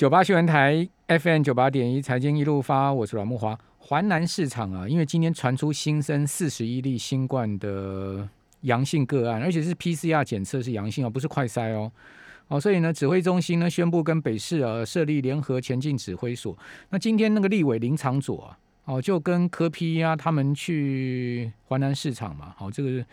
九八新闻台 FM 九八点一财经一路发，我是阮木华。华南市场啊，因为今天传出新增四十一例新冠的阳性个案，而且是 PCR 检测是阳性哦，不是快筛哦。哦，所以呢，指挥中心呢宣布跟北市啊设立联合前进指挥所。那今天那个立委林长佐啊，哦，就跟科批啊他们去华南市场嘛，好，这个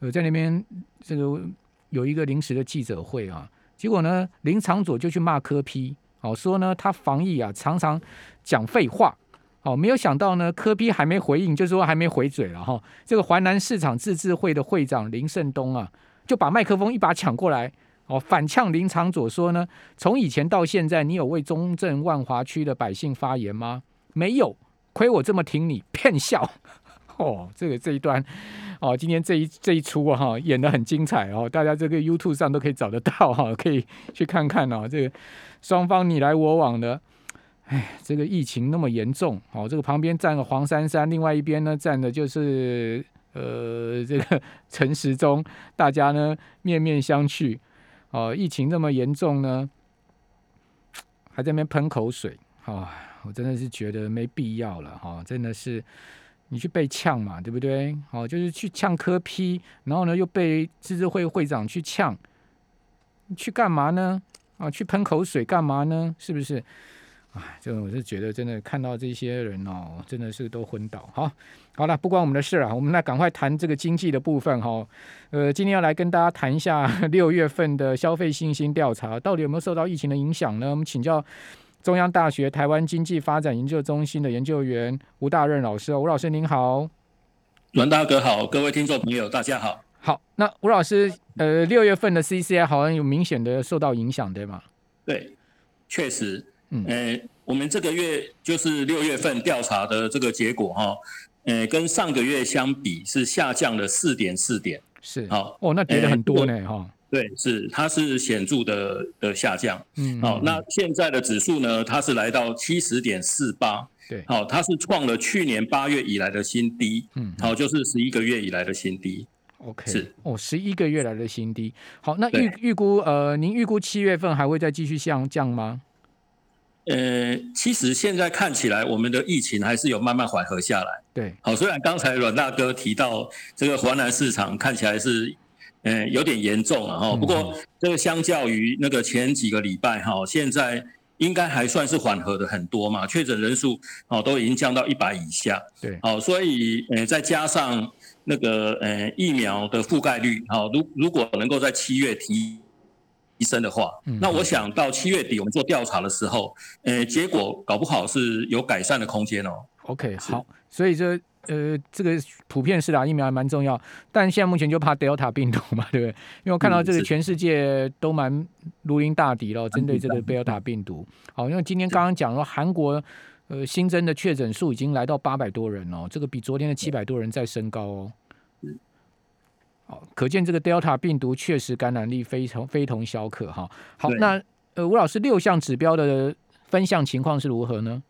呃在那边这个有一个临时的记者会啊，结果呢，林长佐就去骂科批。哦，说呢，他防疫啊，常常讲废话。哦，没有想到呢，科批还没回应，就是说还没回嘴了哈。这个淮南市场自治会的会长林胜东啊，就把麦克风一把抢过来，哦，反呛林长佐说呢，从以前到现在，你有为中正万华区的百姓发言吗？没有，亏我这么挺你，骗笑。哦，这个这一段。哦，今天这一这一出哈，演的很精彩哦，大家这个 YouTube 上都可以找得到哈，可以去看看哦。这个双方你来我往的，哎，这个疫情那么严重，哦，这个旁边站个黄珊珊，另外一边呢站的就是呃 这个陈时中，大家呢面面相觑，哦，疫情那么严重呢，还在那边喷口水，哦，我真的是觉得没必要了哈，真的是。你去被呛嘛，对不对？哦，就是去呛科批，然后呢又被自治会会长去呛，去干嘛呢？啊，去喷口水干嘛呢？是不是？哎，这个我是觉得真的看到这些人哦，真的是都昏倒。好，好了，不关我们的事啊，我们来赶快谈这个经济的部分哈。呃，今天要来跟大家谈一下 六月份的消费信心调查，到底有没有受到疫情的影响呢？我们请教。中央大学台湾经济发展研究中心的研究员吴大任老师，吴老师您好，阮大哥好，各位听众朋友大家好。好，那吴老师，呃，六月份的 CCI 好像有明显的受到影响，对吗？对，确实，嗯，呃，我们这个月就是六月份调查的这个结果哈，呃，跟上个月相比是下降了四点四点，是，好，哦，那跌了很多呢，哈。对，是它是显著的的下降。嗯，好，那现在的指数呢？它是来到七十点四八。对，好，它是创了去年八月以来的新低。嗯，好，就是十一个月以来的新低。OK，是哦，十一个月来的新低。好，那预预估呃，您预估七月份还会再继续向降吗？呃，其实现在看起来，我们的疫情还是有慢慢缓和下来。对，好，虽然刚才阮大哥提到这个华南市场看起来是。嗯，有点严重了哈。不过这个相较于那个前几个礼拜哈，现在应该还算是缓和的很多嘛。确诊人数哦都已经降到一百以下。对，好，所以呃再加上那个呃疫苗的覆盖率，好，如如果能够在七月提提升的话，那我想到七月底我们做调查的时候，呃结果搞不好是有改善的空间哦。OK，好，所以这。呃，这个普遍是打疫苗还蛮重要，但现在目前就怕 Delta 病毒嘛，对不对？因为我看到这个全世界都蛮如临大敌了，针对这个 Delta 病毒。好，因为今天刚刚讲了，韩国呃新增的确诊数已经来到八百多人哦，这个比昨天的七百多人在升高哦。好，可见这个 Delta 病毒确实感染力非常非同小可哈。好，那呃吴老师六项指标的分项情况是如何呢？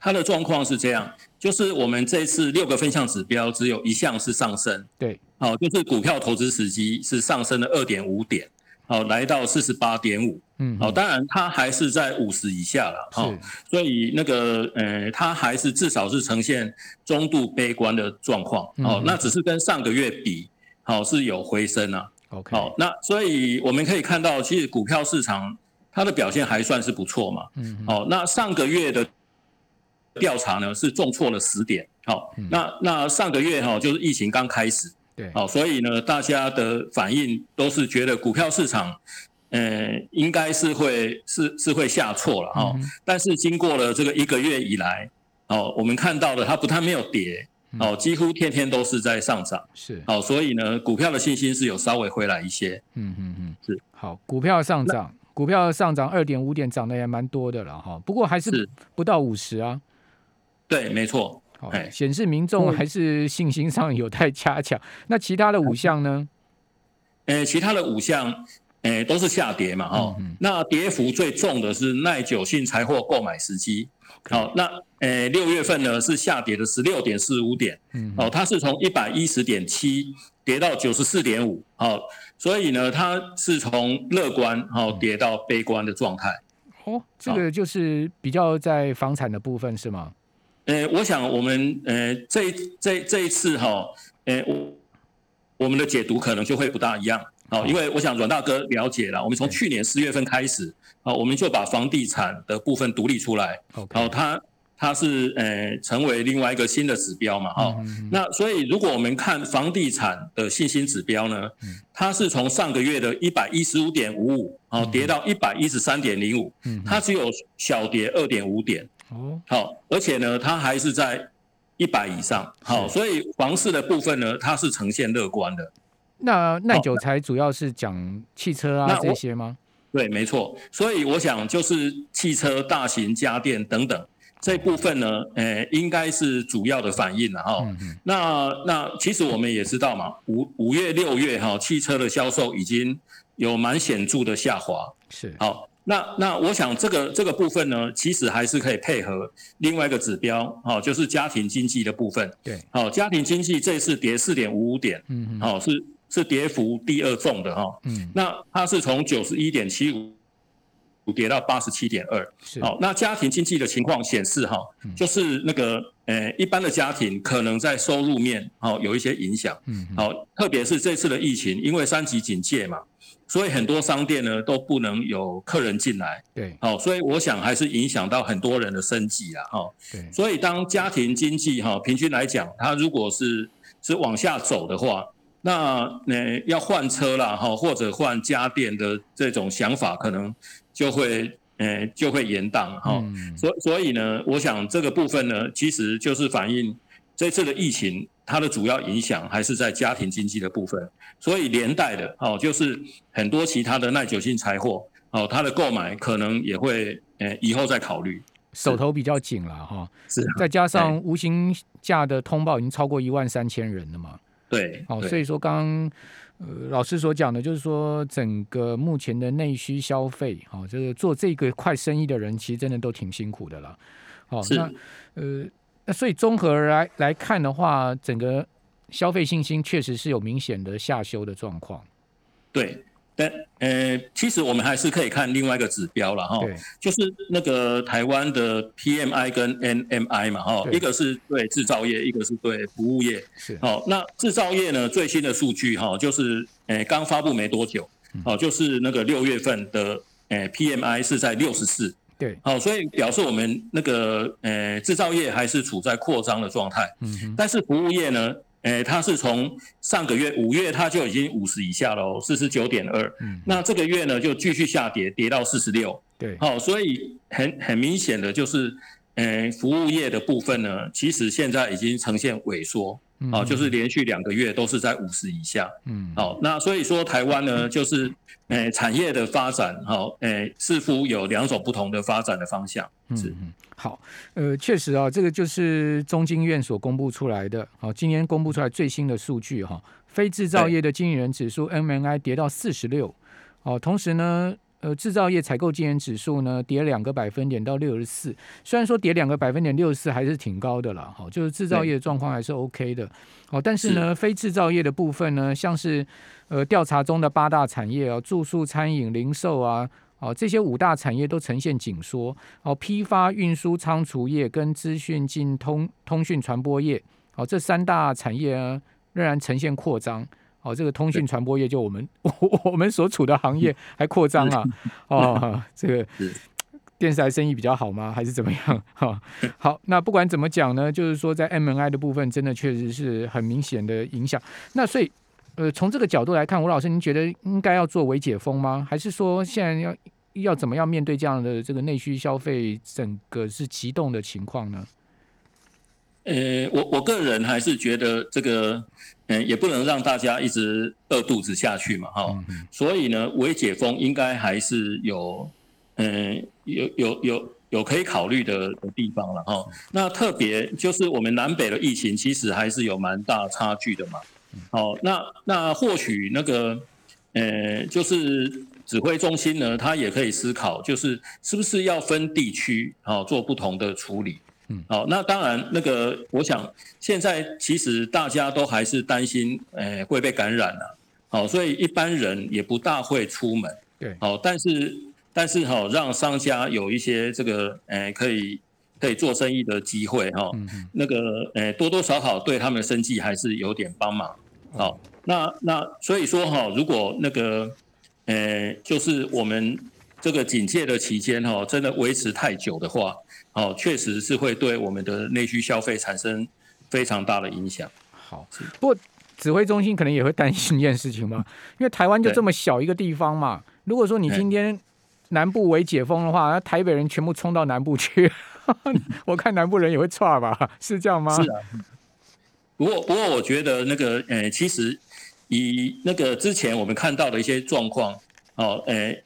它的状况是这样，就是我们这次六个分项指标只有一项是上升，对，好，就是股票投资时机是上升了二点五点，好，来到四十八点五，嗯，好，当然它还是在五十以下了，哈，所以那个呃，它还是至少是呈现中度悲观的状况，哦，那只是跟上个月比，好是有回升啊，OK，好，那所以我们可以看到，其实股票市场它的表现还算是不错嘛，嗯，好，那上个月的。调查呢是重错了十点，好，那那上个月哈就是疫情刚开始，对，好，所以呢大家的反应都是觉得股票市场，呃，应该是会是是会下挫了哈，但是经过了这个一个月以来，哦，我们看到的它不但没有跌，哦，几乎天天都是在上涨，是，哦，所以呢股票的信心是有稍微回来一些，嗯嗯嗯，是，好，股票上涨，股票上涨二点五点，涨得也蛮多的了哈，不过还是。不到五十啊。对，没错，哎，显示民众还是信心上有待加强。那其他的五项呢？呃，其他的五项，呃，都是下跌嘛，哦，那跌幅最重的是耐久性财货购买时机。好，那呃，六月份呢是下跌的十六点四五点，嗯，哦，它是从一百一十点七跌到九十四点五，好，所以呢，它是从乐观好跌到悲观的状态。哦，这个就是比较在房产的部分是吗？呃，我想我们呃这这这一次哈，呃我我们的解读可能就会不大一样。哦，因为我想阮大哥了解了，我们从去年四月份开始啊，我们就把房地产的部分独立出来，然后它。它是呃成为另外一个新的指标嘛，哈，那所以如果我们看房地产的信心指标呢，它是从上个月的一百一十五点五五，好跌到一百一十三点零五，它只有小跌二点五点，哦，好，而且呢，它还是在一百以上，好，所以房市的部分呢，它是呈现乐观的。那耐久材主要是讲汽车啊这些吗？对，没错，所以我想就是汽车、大型家电等等。这部分呢，诶，应该是主要的反应了哈。那那其实我们也知道嘛，五五月六月哈，汽车的销售已经有蛮显著的下滑。是。好，那那我想这个这个部分呢，其实还是可以配合另外一个指标，哈，就是家庭经济的部分。对。好，家庭经济这次跌四点五五点，嗯嗯，好是是跌幅第二重的哈。嗯。那它是从九十一点七五。跌到八十七点二，好，那家庭经济的情况显示哈，就是那个呃，一般的家庭可能在收入面哦有一些影响，嗯，好，特别是这次的疫情，因为三级警戒嘛，所以很多商店呢都不能有客人进来，对，好，所以我想还是影响到很多人的生计啊，哈，对，所以当家庭经济哈平均来讲，它如果是是往下走的话，那呃要换车啦哈，或者换家电的这种想法可能。就会，呃，就会延宕哈，所所以呢，我想这个部分呢，其实就是反映这次的疫情，它的主要影响还是在家庭经济的部分，所以连带的哦，就是很多其他的耐久性财货哦，它的购买可能也会，呃，以后再考虑，手头比较紧了哈，是，再加上无形价的通报已经超过一万三千人了嘛，对，哦，所以说刚。呃，老师所讲的，就是说整个目前的内需消费，哦，就是做这个快生意的人，其实真的都挺辛苦的了。哦，那呃，那所以综合来来看的话，整个消费信心确实是有明显的下修的状况。对。但呃，其实我们还是可以看另外一个指标了哈，就是那个台湾的 PMI 跟 NMI 嘛哈，一个是对制造业，一个是对服务业。是，好，那制造业呢最新的数据哈，就是诶刚发布没多久，哦，就是那个六月份的诶 PMI 是在六十四。对，好，所以表示我们那个诶制造业还是处在扩张的状态。嗯但是服务业呢？诶，它是从上个月五月，它就已经五十以下了，四十九点二。嗯，那这个月呢，就继续下跌，跌到四十六。对，好，所以很很明显的就是，诶，服务业的部分呢，其实现在已经呈现萎缩。好，就是连续两个月都是在五十以下。嗯，好，那所以说台湾呢，就是诶产业的发展，好，诶似乎有两种不同的发展的方向。是。好，呃，确实啊，这个就是中经院所公布出来的。好，今年公布出来最新的数据哈，非制造业的经理人指数 M N I 跌到四十六。好，同时呢，呃，制造业采购经营指数呢跌两个百分点到六十四。虽然说跌两个百分点，六十四还是挺高的了。好，就是制造业的状况还是 O K 的。哦，但是呢，非制造业的部分呢，像是呃调查中的八大产业啊，住宿、餐饮、零售啊。哦，这些五大产业都呈现紧缩。哦，批发、运输、仓储业跟资讯进通通讯传播业，哦，这三大产业呢仍然呈现扩张。哦，这个通讯传播业就我们 我我们所处的行业还扩张啊。哦，这个电视台生意比较好吗？还是怎么样？哈，好，那不管怎么讲呢，就是说在 M N I 的部分，真的确实是很明显的影响。那所以。呃，从这个角度来看，吴老师，您觉得应该要做微解封吗？还是说现在要要怎么样面对这样的这个内需消费整个是急动的情况呢？呃，我我个人还是觉得这个，嗯，也不能让大家一直饿肚子下去嘛，哈。所以呢，微解封应该还是有，嗯，有有有有可以考虑的的地方了，哈。那特别就是我们南北的疫情，其实还是有蛮大差距的嘛。好，那那或许那个，呃，就是指挥中心呢，他也可以思考，就是是不是要分地区，好做不同的处理。嗯，好，那当然，那个我想现在其实大家都还是担心，呃，会被感染了。好，所以一般人也不大会出门。对，好，但是但是哈，让商家有一些这个诶可以可以做生意的机会哈，那个诶多多少少对他们的生计还是有点帮忙。好，那那所以说哈，如果那个诶就是我们这个警戒的期间哈，真的维持太久的话，哦，确实是会对我们的内需消费产生非常大的影响。好，不过指挥中心可能也会担心一件事情嘛，因为台湾就这么小一个地方嘛，如果说你今天。南部为解封的话，那台北人全部冲到南部去，我看南部人也会差吧？是这样吗？是啊。不过，不过我觉得那个，呃，其实以那个之前我们看到的一些状况，哦，呃，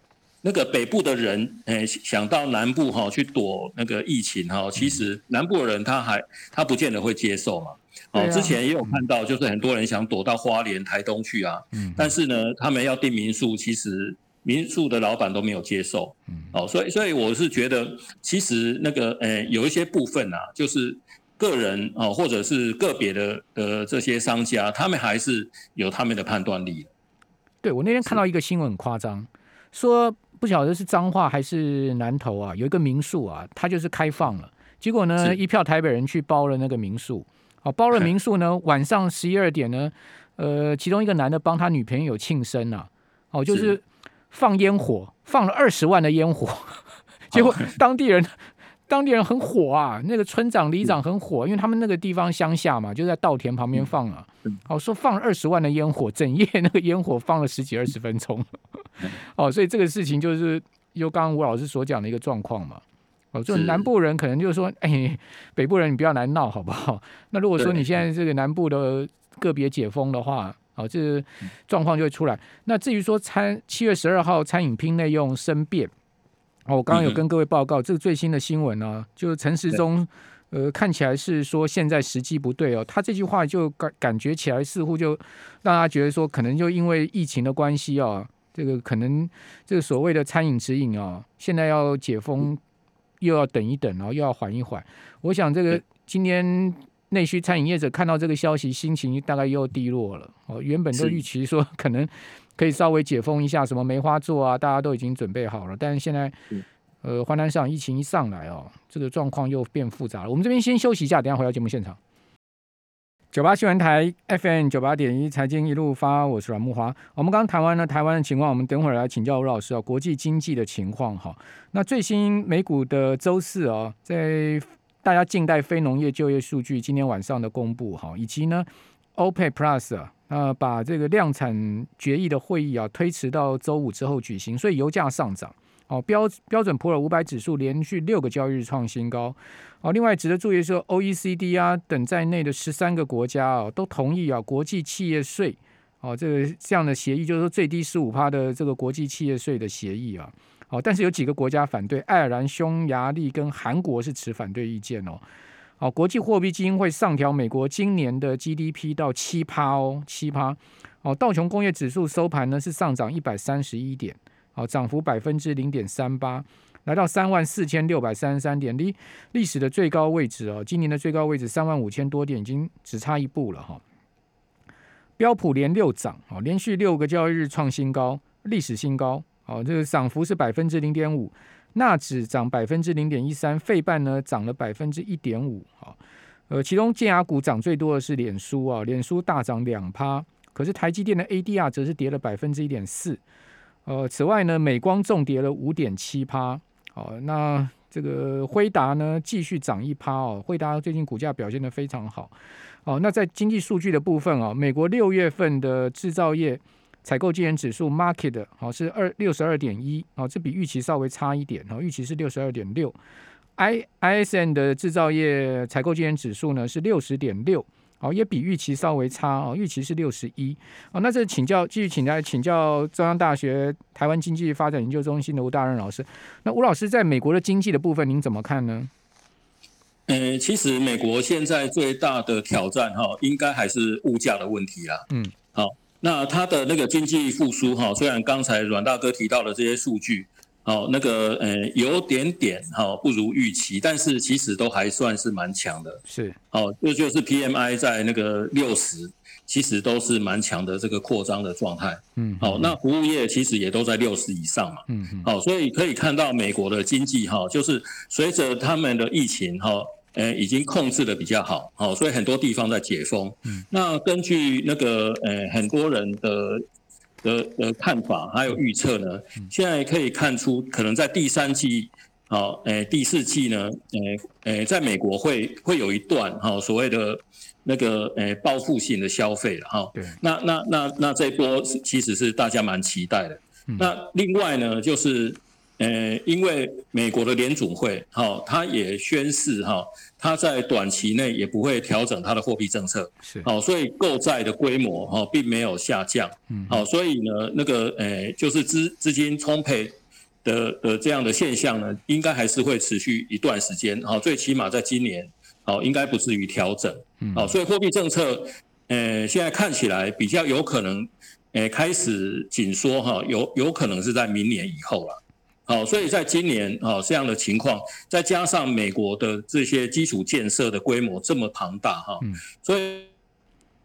那个北部的人，呃，想到南部哈去躲那个疫情哈，其实南部的人他还他不见得会接受嘛。哦，之前也有看到，就是很多人想躲到花莲、台东去啊。嗯。但是呢，他们要订民宿，其实。民宿的老板都没有接受，嗯，哦，所以所以我是觉得，其实那个呃，有一些部分啊，就是个人哦，或者是个别的的这些商家，他们还是有他们的判断力。对我那天看到一个新闻很夸张，说不晓得是脏话还是南投啊，有一个民宿啊，它就是开放了，结果呢，一票台北人去包了那个民宿，哦，包了民宿呢，晚上十一二点呢，呃，其中一个男的帮他女朋友庆生啊，哦，就是。放烟火，放了二十万的烟火，结果当地人当地人很火啊，那个村长里长很火，因为他们那个地方乡下嘛，就在稻田旁边放啊。哦，说放了二十万的烟火，整夜那个烟火放了十几二十分钟。哦，所以这个事情就是由刚刚吴老师所讲的一个状况嘛。哦，就南部人可能就是说，哎，北部人你不要来闹好不好？那如果说你现在这个南部的个别解封的话。哦，这状况就会出来。那至于说餐七月十二号餐饮拼内用生变，哦，我刚刚有跟各位报告这个最新的新闻呢，就是陈时中，呃，看起来是说现在时机不对哦。他这句话就感感觉起来似乎就让他觉得说，可能就因为疫情的关系啊，这个可能这个所谓的餐饮指引啊，现在要解封又要等一等，然后又要缓一缓。我想这个今天。内需餐饮业者看到这个消息，心情大概又低落了。哦，原本都预期说可能可以稍微解封一下，什么梅花座啊，大家都已经准备好了。但是现在，呃，华南市场疫情一上来哦，这个状况又变复杂了。我们这边先休息一下，等下回到节目现场。九八新闻台 FM 九八点一财经一路发，我是阮木华。我们刚谈完了台湾的情况，我们等会儿来请教吴老师啊，国际经济的情况哈。那最新美股的周四啊，在大家静待非农业就业数据今天晚上的公布哈，以及呢，OPEC Plus 啊，呃，把这个量产决议的会议啊推迟到周五之后举行，所以油价上涨。哦，标标准普尔五百指数连续六个交易日创新高。哦，另外值得注意是，OECD 啊等在内的十三个国家啊都同意啊国际企业税哦这个这样的协议，就是说最低十五趴的这个国际企业税的协议啊。哦，但是有几个国家反对，爱尔兰、匈牙利跟韩国是持反对意见哦。哦，国际货币基金会上调美国今年的 GDP 到七趴哦，七趴。哦，道琼工业指数收盘呢是上涨一百三十一点，好，涨幅百分之零点三八，来到三万四千六百三十三点，离历史的最高位置哦，今年的最高位置三万五千多点，已经只差一步了哈。标普连六涨，哦，连续六个交易日创新高，历史新高。哦，这个涨幅是百分之零点五，纳指涨百分之零点一三，费半呢涨了百分之一点五。好，呃，其中建牙股涨最多的是脸书啊，脸书大涨两趴，可是台积电的 ADR 则是跌了百分之一点四。呃，此外呢，美光重跌了五点七趴。好，那这个辉达呢继续涨一趴哦，辉达最近股价表现的非常好。哦，那在经济数据的部分啊，美国六月份的制造业。采购经营指数 market 好是二六十二点一，好这比预期稍微差一点，哦预期是六十二点六。I ISN 的制造业采购经营指数呢是六十点六，好也比预期稍微差哦，预期是六十一。哦，那这请教继续请教请教中央大学台湾经济发展研究中心的吴大任老师。那吴老师在美国的经济的部分，您怎么看呢？呃，其实美国现在最大的挑战哈，应该还是物价的问题啦。嗯，好。那它的那个经济复苏哈，虽然刚才阮大哥提到的这些数据，哦，那个呃有点点哈不如预期，但是其实都还算是蛮强的。是，哦，这就是 PMI 在那个六十，其实都是蛮强的这个扩张的状态。嗯，好，那服务业其实也都在六十以上嘛。嗯嗯，好，所以可以看到美国的经济哈，就是随着他们的疫情哈，呃，已经控制的比较好，好，所以很多地方在解封。嗯，那根据那个呃很多人的的的看法还有预测呢，现在可以看出可能在第三季。好，诶，第四季呢，诶，诶，在美国会会有一段哈，所谓的那个诶报复性的消费了哈。对。那那那那这波其实是大家蛮期待的。那另外呢，就是诶，因为美国的联总会哈，他也宣示哈，他在短期内也不会调整他的货币政策。是。好，所以购债的规模哈并没有下降。嗯。好，所以呢，那个呃，就是资资金充沛。的的这样的现象呢，应该还是会持续一段时间，好，最起码在今年，好，应该不至于调整，嗯好，所以货币政策，呃，现在看起来比较有可能，呃，开始紧缩哈，有有可能是在明年以后了，好，所以在今年啊这样的情况，再加上美国的这些基础建设的规模这么庞大哈，所以。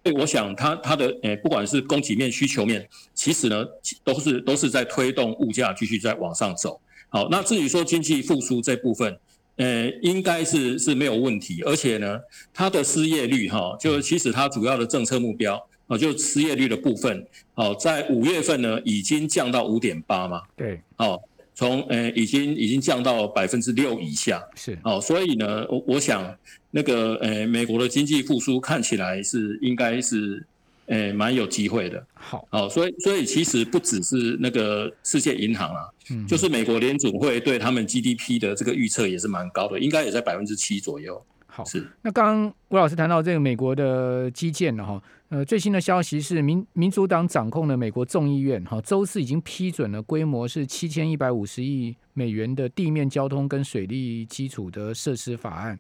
所以我想，它它的诶，不管是供给面、需求面，其实呢，都是都是在推动物价继续在往上走。好，那至于说经济复苏这部分，呃，应该是是没有问题。而且呢，它的失业率哈，就其实它主要的政策目标啊，就失业率的部分，好，在五月份呢，已经降到五点八嘛。对，好。从呃已经已经降到百分之六以下，是哦，所以呢，我我想那个呃美国的经济复苏看起来是应该是呃蛮有机会的。好，哦，所以所以其实不只是那个世界银行啊，嗯，就是美国联准会对他们 GDP 的这个预测也是蛮高的，应该也在百分之七左右。好，是那刚刚吴老师谈到这个美国的基建了哈。呃，最新的消息是民民主党掌控的美国众议院，哈，周四已经批准了规模是七千一百五十亿美元的地面交通跟水利基础的设施法案。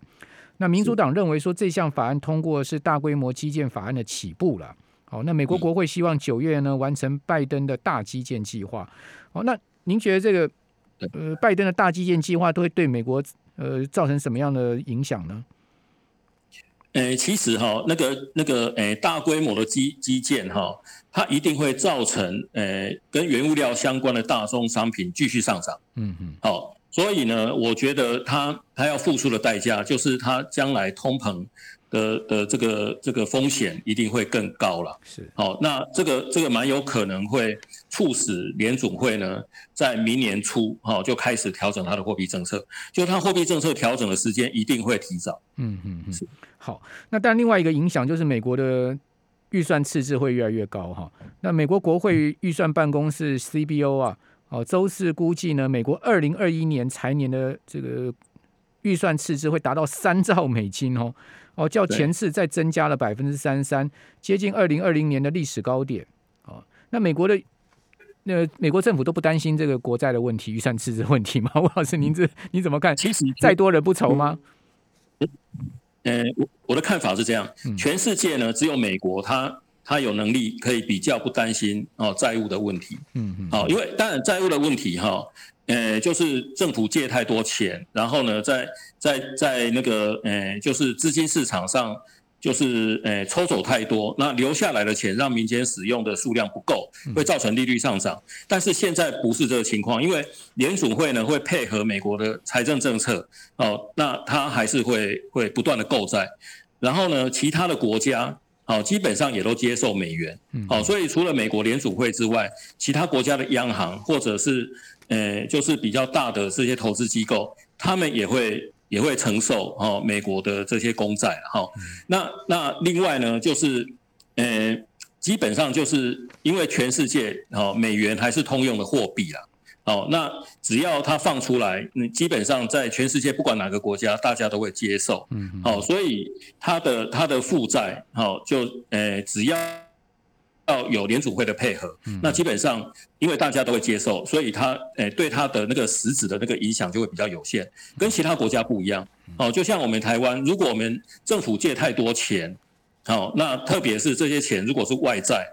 那民主党认为说这项法案通过是大规模基建法案的起步了。好，那美国国会希望九月呢完成拜登的大基建计划。好，那您觉得这个呃拜登的大基建计划都会对美国呃造成什么样的影响呢？诶，其实哈，那个那个诶，大规模的基基建哈，它一定会造成诶，跟原物料相关的大宗商品继续上涨。嗯嗯。好，所以呢，我觉得它它要付出的代价，就是它将来通膨。的的这个这个风险一定会更高了，是好，那这个这个蛮有可能会促使联总会呢，在明年初哈就开始调整它的货币政策，就它货币政策调整的时间一定会提早。嗯嗯嗯，好，那但另外一个影响就是美国的预算赤字会越来越高哈。那美国国会预算办公室 CBO 啊，哦，周四估计呢，美国二零二一年财年的这个预算赤字会达到三兆美金哦。哦，较前次再增加了百分之三十三，接近二零二零年的历史高点。哦，那美国的那美国政府都不担心这个国债的问题、预算赤字问题吗？吴老师，您这你怎么看？其实再多人不愁吗？呃，我我的看法是这样，全世界呢只有美国，它它有能力可以比较不担心哦债务的问题。嗯嗯。好，因为当然债务的问题哈。呃，就是政府借太多钱，然后呢，在在在那个呃，就是资金市场上，就是呃抽走太多，那留下来的钱让民间使用的数量不够，会造成利率上涨。但是现在不是这个情况，因为联储会呢会配合美国的财政政策，哦，那它还是会会不断的购债，然后呢，其他的国家，好，基本上也都接受美元，好，所以除了美国联储会之外，其他国家的央行或者是呃，就是比较大的这些投资机构，他们也会也会承受哈美国的这些公债哈。那那另外呢，就是呃，基本上就是因为全世界哦美元还是通用的货币啦。哦，那只要它放出来，你基本上在全世界不管哪个国家，大家都会接受。嗯。好，所以它的它的负债，好就呃只要。要有联储会的配合，那基本上因为大家都会接受，所以它诶对它的那个实质的那个影响就会比较有限，跟其他国家不一样。哦，就像我们台湾，如果我们政府借太多钱，哦，那特别是这些钱如果是外债，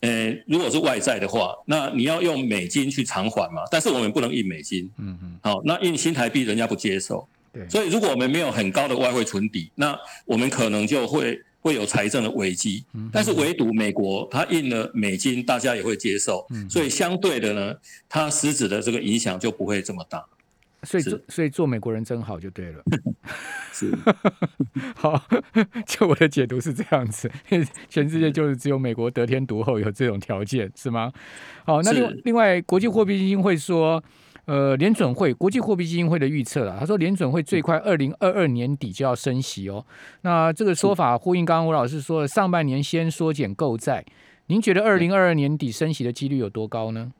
诶，如果是外债的话，那你要用美金去偿还嘛，但是我们不能印美金，嗯嗯，好，那印新台币人家不接受，对，所以如果我们没有很高的外汇存底，那我们可能就会。会有财政的危机。但是唯独美国，它印了美金，大家也会接受，所以相对的呢，它实质的这个影响就不会这么大。所以，所以做美国人真好就对了。是，好，就我的解读是这样子，全世界就是只有美国得天独厚有这种条件，是吗？好，那另另外，国际货币基金会说，呃，联准会国际货币基金会的预测啊，他说联准会最快二零二二年底就要升息哦。那这个说法呼应刚刚吴老师说的，上半年先缩减购债，您觉得二零二二年底升息的几率有多高呢？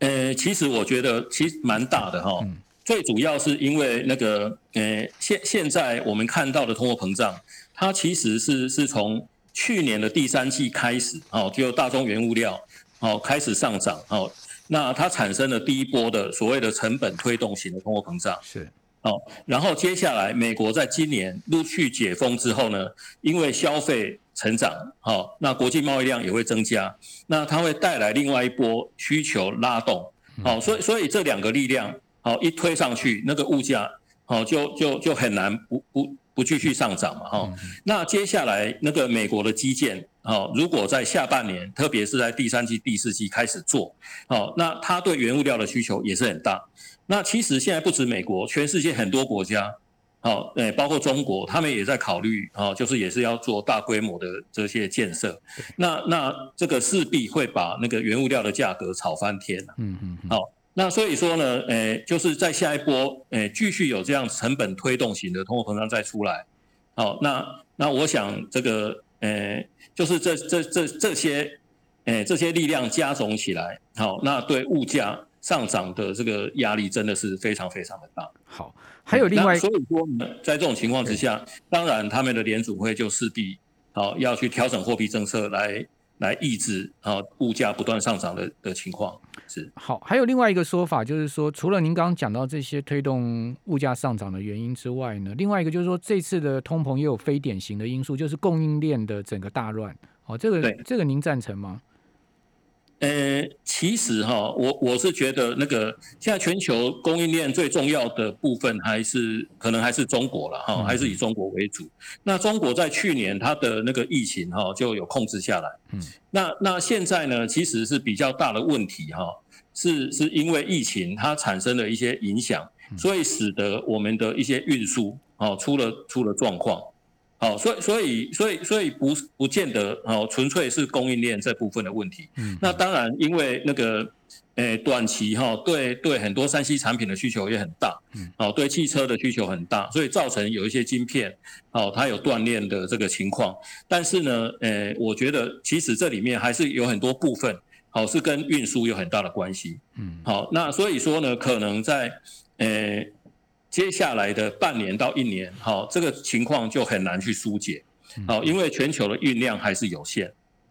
呃，其实我觉得其实蛮大的哈，最主要是因为那个呃，现现在我们看到的通货膨胀，它其实是是从去年的第三季开始哦，就大宗原物料哦开始上涨哦，那它产生了第一波的所谓的成本推动型的通货膨胀。是。哦，然后接下来美国在今年陆续解封之后呢，因为消费成长好，那国际贸易量也会增加，那它会带来另外一波需求拉动，好，所以所以这两个力量好一推上去，那个物价好就就就很难不不不继续上涨嘛，哈，那接下来那个美国的基建哦，如果在下半年，特别是在第三季、第四季开始做，哦，那它对原物料的需求也是很大，那其实现在不止美国，全世界很多国家。好，诶，包括中国，他们也在考虑，啊，就是也是要做大规模的这些建设。那那这个势必会把那个原物料的价格炒翻天嗯嗯。好，那所以说呢，诶，就是在下一波，诶，继续有这样成本推动型的通货膨胀再出来。好，那那我想这个，诶，就是这这这这些，诶，这些力量加总起来，好，那对物价上涨的这个压力真的是非常非常的大。好。还有另外，所以说呢，在这种情况之下，当然他们的联储会就势必好要去调整货币政策来来抑制啊物价不断上涨的的情况是。好，还有另外一个说法就是说，除了您刚刚讲到这些推动物价上涨的原因之外呢，另外一个就是说，这次的通膨也有非典型的因素，就是供应链的整个大乱。哦，这个这个您赞成吗？呃，其实哈，我我是觉得那个现在全球供应链最重要的部分还是可能还是中国了哈，还是以中国为主。那中国在去年它的那个疫情哈就有控制下来，嗯，那那现在呢，其实是比较大的问题哈，是是因为疫情它产生了一些影响，所以使得我们的一些运输哦出了出了状况。好，所以所以所以所以不不见得哦，纯粹是供应链这部分的问题。嗯，那当然，因为那个诶短期哈，对对很多三 C 产品的需求也很大。嗯，哦，对汽车的需求很大，所以造成有一些晶片哦，它有断链的这个情况。但是呢，诶，我觉得其实这里面还是有很多部分，好是跟运输有很大的关系。嗯，好，那所以说呢，可能在诶。接下来的半年到一年，好，这个情况就很难去疏解，好，因为全球的运量还是有限，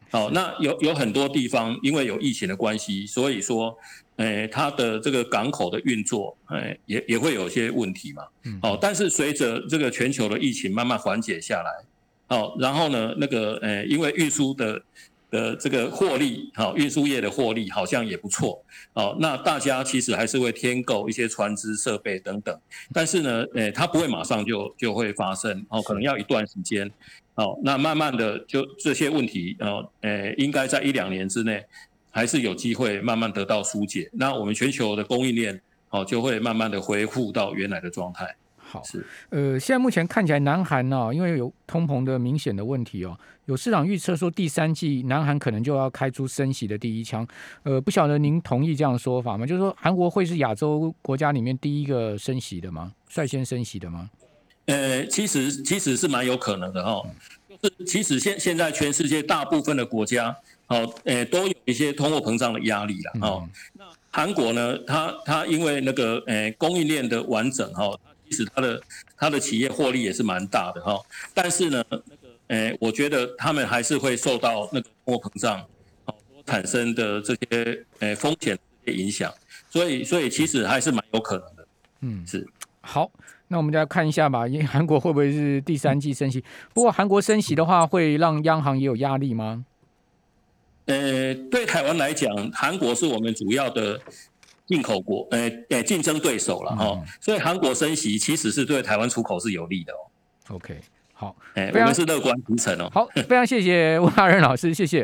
好，那有有很多地方因为有疫情的关系，所以说，诶，它的这个港口的运作，诶，也也会有些问题嘛，好，但是随着这个全球的疫情慢慢缓解下来，好，然后呢，那个，诶，因为运输的。的这个获利，好，运输业的获利好像也不错，好，那大家其实还是会添购一些船只设备等等，但是呢，诶，它不会马上就就会发生，哦，可能要一段时间，哦，那慢慢的就这些问题，呃，诶，应该在一两年之内，还是有机会慢慢得到疏解，那我们全球的供应链，哦，就会慢慢的恢复到原来的状态。好，是，呃，现在目前看起来，南韩呢，因为有通膨的明显的问题哦，有市场预测说第三季南韩可能就要开出升息的第一枪，呃，不晓得您同意这样的说法吗？就是说韩国会是亚洲国家里面第一个升息的吗？率先升息的吗？呃，其实其实是蛮有可能的哈，就是其实现现在全世界大部分的国家，哦，呃，都有一些通货膨胀的压力了，哦，那韩国呢，它它因为那个呃供应链的完整哈。使它的它的企业获利也是蛮大的哈，但是呢，那个诶，我觉得他们还是会受到那个通货膨胀好产生的这些诶风险影响，所以所以其实还是蛮有可能的。嗯，是好，那我们再看一下吧，因为韩国会不会是第三季升息？不过韩国升息的话，会让央行也有压力吗？呃，对台湾来讲，韩国是我们主要的。进口国，呃，诶，竞争对手了哈，所以韩国升息其实是对台湾出口是有利的哦。OK，好，哎，我们是乐观提成哦。好，非常谢谢吴大任老师，谢谢。